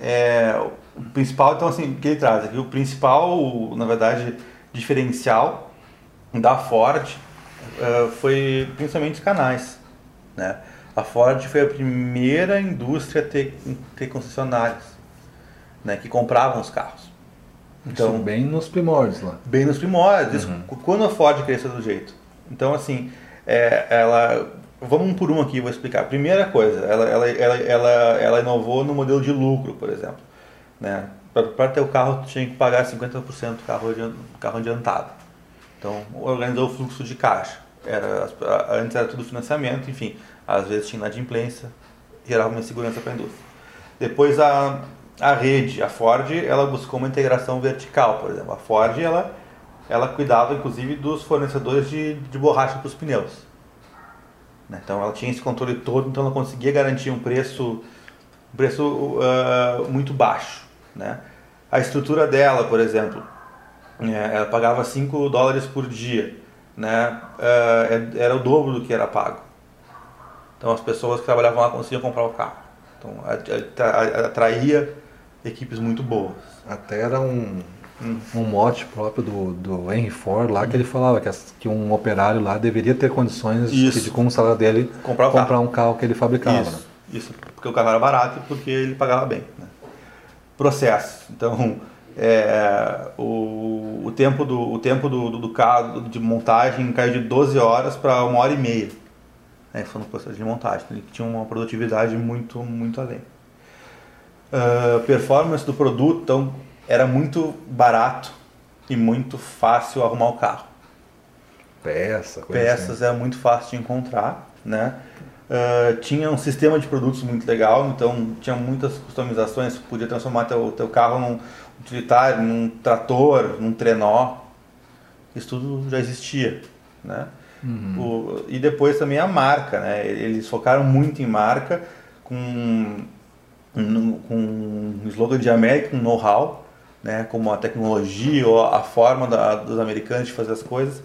é, o principal, então assim, o que ele traz aqui, o principal, na verdade, diferencial da Ford uh, foi principalmente os canais. Né? A Ford foi a primeira indústria a ter, ter concessionários né, que compravam os carros. Então, Isso bem nos primórdios lá. Bem nos primórdios. Uhum. Quando a Ford cresceu do jeito. Então, assim, é, ela. Vamos um por um aqui, vou explicar. Primeira coisa, ela, ela, ela, ela, ela inovou no modelo de lucro, por exemplo. Né? Para ter o carro, tu tinha que pagar 50% do carro, carro adiantado. Então, organizou o fluxo de caixa. Era, antes era tudo financiamento, enfim, às vezes tinha inadimplência, gerava uma insegurança para a indústria. Depois a, a rede, a Ford, ela buscou uma integração vertical, por exemplo. A Ford, ela, ela cuidava inclusive dos fornecedores de, de borracha para os pneus. Né? Então ela tinha esse controle todo, então ela conseguia garantir um preço, um preço uh, muito baixo. Né? A estrutura dela, por exemplo, É, ela pagava 5 dólares por dia, né? É, era o dobro do que era pago. Então as pessoas que trabalhavam lá conseguiam comprar o carro. Então atraía equipes muito boas. Até era um, um mote próprio do, do Henry Ford lá que ele falava que, que um operário lá deveria ter condições Isso. de, com o salário dele, comprar, comprar carro. um carro que ele fabricava. Isso, né? isso, porque o carro era barato e porque ele pagava bem. Né? Processo. Então, é, o, o tempo, do, o tempo do, do, do carro de montagem caiu de 12 horas para uma hora e meia. Né? Foi no processo de montagem. Ele tinha uma produtividade muito, muito além. Uh, performance do produto, então, era muito barato e muito fácil arrumar o carro. Peça, coisa Peças assim. era muito fácil de encontrar, né? Uh, tinha um sistema de produtos muito legal, então tinha muitas customizações, podia transformar teu, teu carro num utilitário, num trator, num trenó, isso tudo já existia, né? Uhum. O, e depois também a marca, né? Eles focaram muito em marca, com, com um slogan de American Know-how, né? Como a tecnologia ou a forma da, dos americanos de fazer as coisas.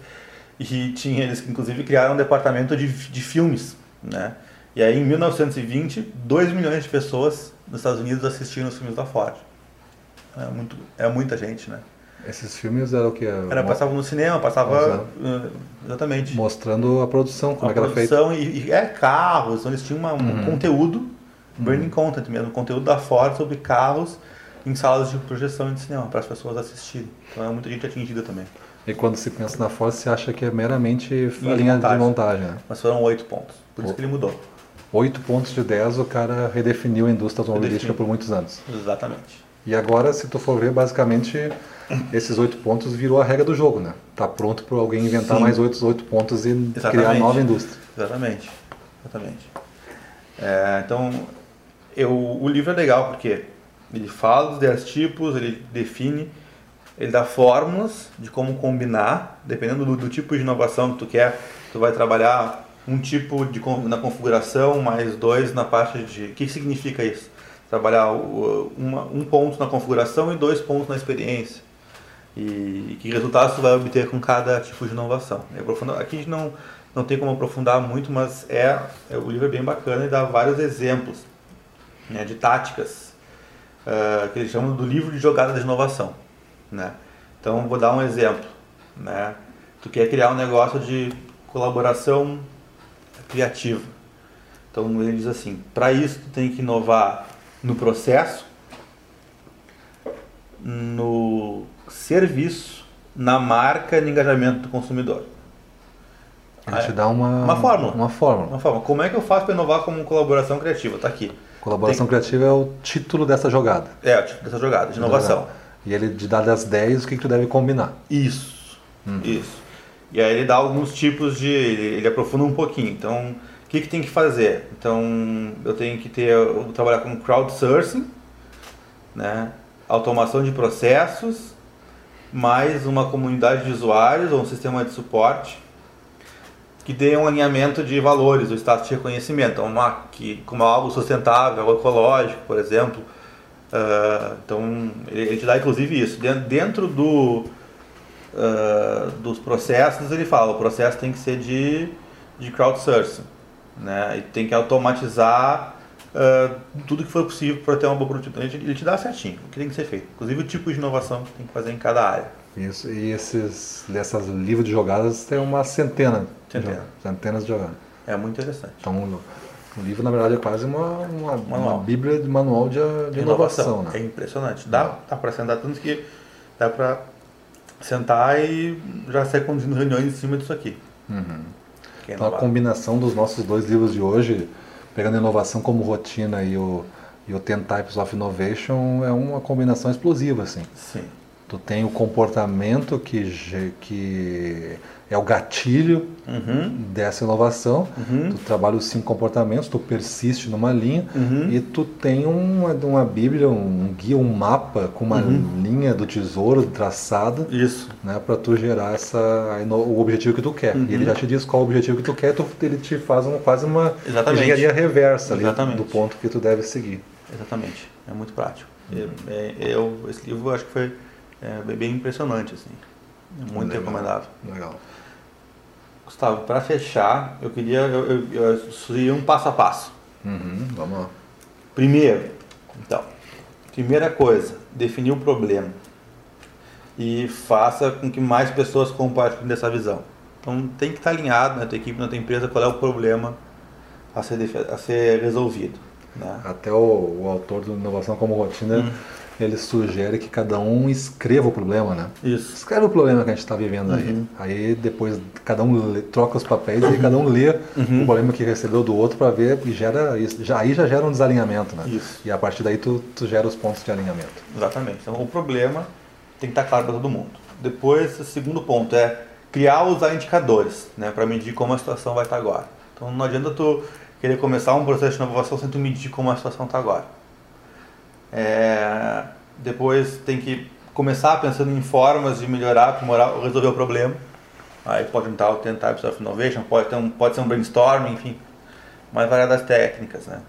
E tinha eles inclusive criaram um departamento de, de filmes, né? E aí em 1920, 2 milhões de pessoas nos Estados Unidos assistiram os filmes da Ford. É, muito, é muita gente, né? Esses filmes eram o que? Era, passava no cinema, passava. uh, exatamente. Mostrando a produção, como a é que era feita. produção e, e é carros, então eles tinham uma- um Uhum. conteúdo, burning content mesmo, conteúdo da Ford sobre carros em salas de projeção de cinema, para as pessoas assistirem. Então é muita gente atingida também. E quando se pensa na Ford, você acha que é meramente a de linha montagem. de montagem, né? Mas foram oito pontos, por isso que ele mudou. 8 pontos de 10, o cara redefiniu a indústria automobilística por muitos anos. Exatamente. E agora, se tu for ver, basicamente, esses 8 pontos virou a regra do jogo, né? Tá pronto para alguém inventar Sim. mais 8, 8 pontos e criar Exatamente. nova indústria. Exatamente. Exatamente. É, então, eu, o livro é legal porque ele fala dos 10 tipos, ele define, ele dá fórmulas de como combinar, dependendo do, do tipo de inovação que tu quer. Tu vai trabalhar um tipo de, na configuração, mais dois na parte de... O que significa isso? Trabalhar uma, um ponto na configuração e dois pontos na experiência. E, e que resultados tu vai obter com cada tipo de inovação. É Aqui a gente não, não tem como aprofundar muito, mas é, é- o livro é bem bacana e dá vários exemplos né, de táticas ah, que eles chamam do livro de jogada de inovação. Né? Então vou dar um exemplo. Né? Tu quer criar um negócio de colaboração criativa. Então ele diz assim, para isso tu tem que inovar no processo, no serviço, na marca e no engajamento do consumidor. Ele te dá uma, uma fórmula. Uma fórmula. Uma como é que eu faço para inovar como colaboração criativa? Tá aqui. Colaboração criativa é o título dessa jogada. É, o tipo dessa jogada, de inovação. E ele te dá das 10 o que, que tu deve combinar. Isso, isso. E aí ele dá alguns tipos de. Ele, ele aprofunda um pouquinho. Então, que, que tem que fazer? Então, eu tenho que ter. Trabalhar com crowdsourcing, né? automação de processos, mais uma comunidade de usuários ou um sistema de suporte que dê um alinhamento de valores, o status de reconhecimento. Então, uma, que, como algo sustentável, ecológico, por exemplo. Ah, então, ele, ele te dá inclusive isso. Den- Dentro do, ah, dos processos, ele fala, o processo tem que ser de, de crowdsourcing. Né? E tem que automatizar ah, tudo que for possível para ter uma boa produtividade. Ele te- dá certinho o que tem que ser feito. Inclusive o tipo de inovação que tem que fazer em cada área. Isso. E esses essas livros de jogadas tem uma centena. de Centena. jogadas, Centenas de jogadas. É muito interessante. Então, o livro, na verdade, é quase uma, uma, uma bíblia de manual de, de inovação. É né? impressionante. Dá, dá para sentar tanto que dá para sentar e já sair conduzindo reuniões em cima disso aqui. Uhum. Então, a inovar. combinação dos nossos dois livros de hoje, pegando a inovação como rotina e o, e o Ten Types of Innovation, é uma combinação explosiva, assim. Sim. Tu tem o comportamento que, que é o gatilho Uhum. dessa inovação, Uhum. tu trabalha os cinco comportamentos, tu persiste numa linha Uhum. e tu tem uma, uma bíblia, um guia, um mapa com uma Uhum. linha do tesouro traçada Isso. né, para tu gerar essa, o objetivo que tu quer. Uhum. E ele já te diz qual o objetivo que tu quer, tu, ele te faz uma, quase uma Exatamente. engenharia reversa ali do ponto que tu deve seguir. Exatamente. É muito prático. Eu, é, eu- esse livro acho que foi É bem, impressionante, assim. É muito Legal. recomendável. Legal. Gustavo, para fechar, eu queria eu, eu, eu um passo a passo. Uhum, vamos lá. Primeiro, então, primeira coisa, definir o problema e faça com que mais pessoas compartilhem dessa visão. Então tem que estar alinhado na tua equipe, na tua empresa, qual é o problema a ser, a ser resolvido. Né? Até o, o autor do Inovação como Rotina, Hum. ele sugere que cada um escreva o problema, né? Isso. Escreve o problema que a gente está vivendo aí. Uhum. Aí depois cada um lê- troca os papéis e cada um lê Uhum. o problema que recebeu do outro para ver e gera isso. Já, aí já gera um desalinhamento, né? Isso. E a partir daí tu, tu gera os pontos de alinhamento. Exatamente. Então o problema tem que estar claro para todo mundo. Depois, o segundo ponto é criar usar indicadores, né, para medir como a situação vai estar agora. Então não adianta tu querer começar um processo de inovação sem tu medir como a situação está agora. É, depois tem que começar pensando em formas de melhorar, aprimorar, resolver o problema. Aí pode juntar o 10 Types of Innovation, pode, ter um, pode ser um brainstorming, enfim, mais variadas técnicas, né?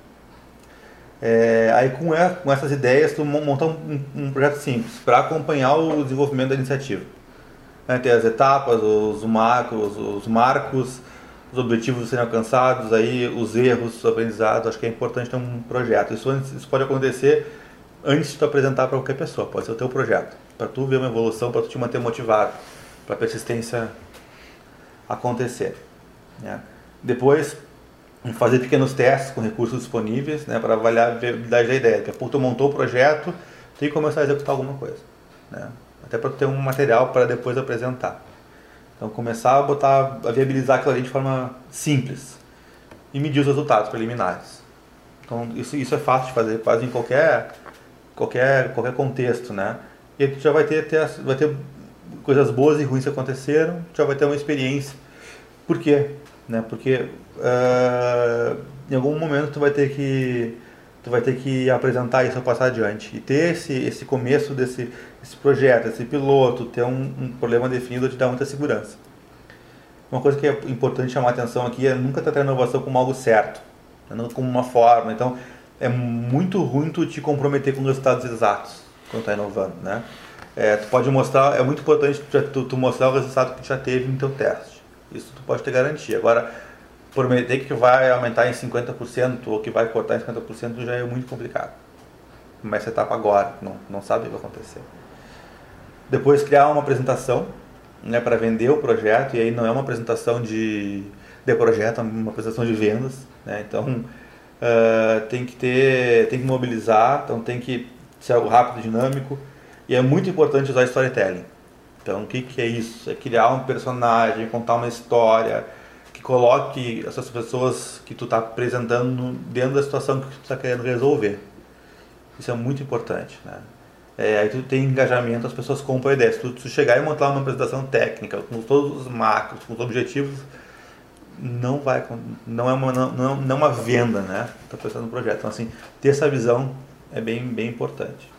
É, aí com, e- com essas ideias tu mon- monta um, um projeto simples para acompanhar o desenvolvimento da iniciativa. Né, Tem as etapas, os marcos, os marcos, os objetivos serem alcançados, aí os erros, os aprendizados. Acho que é importante ter um projeto. Isso, isso pode acontecer antes de tu apresentar para qualquer pessoa. Pode ser o teu projeto, para tu ver uma evolução, para tu te manter motivado, para a persistência acontecer. né? Depois fazer pequenos testes com recursos disponíveis, né, para avaliar a viabilidade da ideia. Daqui a tu montou o projeto, tem que começar a executar alguma coisa, né? Até para ter um material para depois apresentar. Então começar a botar, a viabilizar aquilo ali de forma simples e medir os resultados preliminares. Então isso, isso é fácil de fazer, quase em qualquer qualquer qualquer contexto, né? E tu já vai ter, ter vai ter coisas boas e ruins que aconteceram, tu já vai ter uma experiência. Por quê? Né? Porque ah, em algum momento tu vai ter que tu vai ter que apresentar isso passar adiante e ter esse esse começo desse esse projeto, esse piloto, ter um, um problema definido te dá muita segurança. Uma coisa que é importante chamar atenção aqui é nunca tratar a inovação como algo certo, né? não como uma forma. Então é muito ruim tu te comprometer com resultados exatos quando está inovando, né? É, tu pode mostrar, é muito importante tu, tu, tu mostrar o resultado que tu já teve no teu teste. Isso tu pode ter garantia. Agora, prometer que vai aumentar em 50% ou que vai cortar em 50% já é muito complicado. Começa a etapa agora, não, não sabe o que vai acontecer. Depois criar uma apresentação né, para vender o projeto, e aí não é uma apresentação de, de projeto, é uma apresentação de vendas. Né? Então ah, tem que ter, tem que mobilizar, então tem que ser algo rápido, dinâmico, e é muito importante usar storytelling. Então o que, que é isso? É criar um personagem, contar uma história, coloque essas pessoas que tu está apresentando dentro da situação que tu está querendo resolver. Isso é muito importante, né? É, aí tu tem engajamento, as pessoas compram a ideia. Se tu, tu chegar e montar uma apresentação técnica, com todos os macros, com os objetivos, não vai, não é uma, não, não não é uma venda, né? Tá pensando no projeto. Então, assim, ter essa visão é bem, bem importante.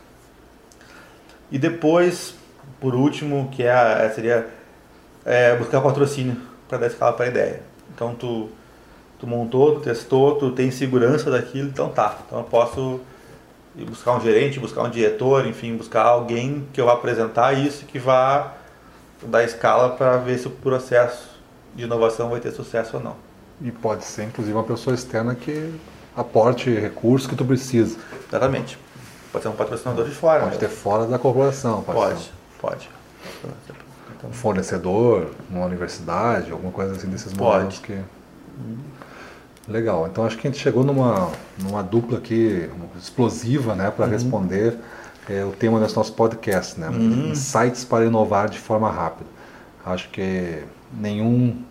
E depois, por último, que é seria é, buscar patrocínio para dar escala para a ideia. Então, tu, tu montou, tu testou, tu tem segurança daquilo, então tá. Então, eu posso ir buscar um gerente, buscar um diretor, enfim, buscar alguém que eu vá apresentar isso que vá dar escala para ver se o processo de inovação vai ter sucesso ou não. E pode ser, inclusive, uma pessoa externa que aporte recursos que tu precisa. Exatamente. Pode ser um patrocinador de fora. Pode né? ter fora da corporação, pode, Pode, pode. Fornecedor, uma universidade, alguma coisa assim desses Pode. modelos que... Legal, então acho que a gente chegou numa, numa dupla aqui explosiva né, Uhum. para responder é, o tema desse nosso podcast, né? Uhum. Insights para inovar de forma rápida. Acho que nenhum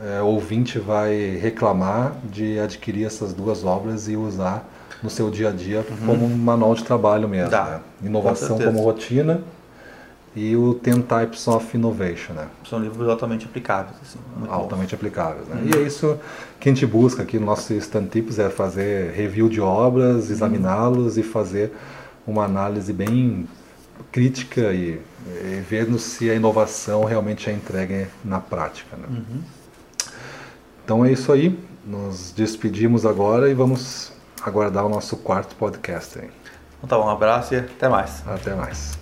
é, ouvinte vai reclamar de adquirir essas duas obras e usar no seu dia a dia como um manual de trabalho mesmo. Uhum. Né? com Inovação certeza. como rotina e o 10 Types of Innovation, né? são livros altamente aplicáveis. Assim, bons. altamente aplicáveis. Né? E é isso que a gente busca aqui no nosso Stand Tips, é fazer review de obras, examiná-los e fazer uma análise bem crítica e, e vendo se a inovação realmente é entregue na prática. Né? Uhum. Então é isso aí, nos despedimos agora e vamos aguardar o nosso quarto podcast. Aí. Então tá bom, um abraço e até mais. Até mais.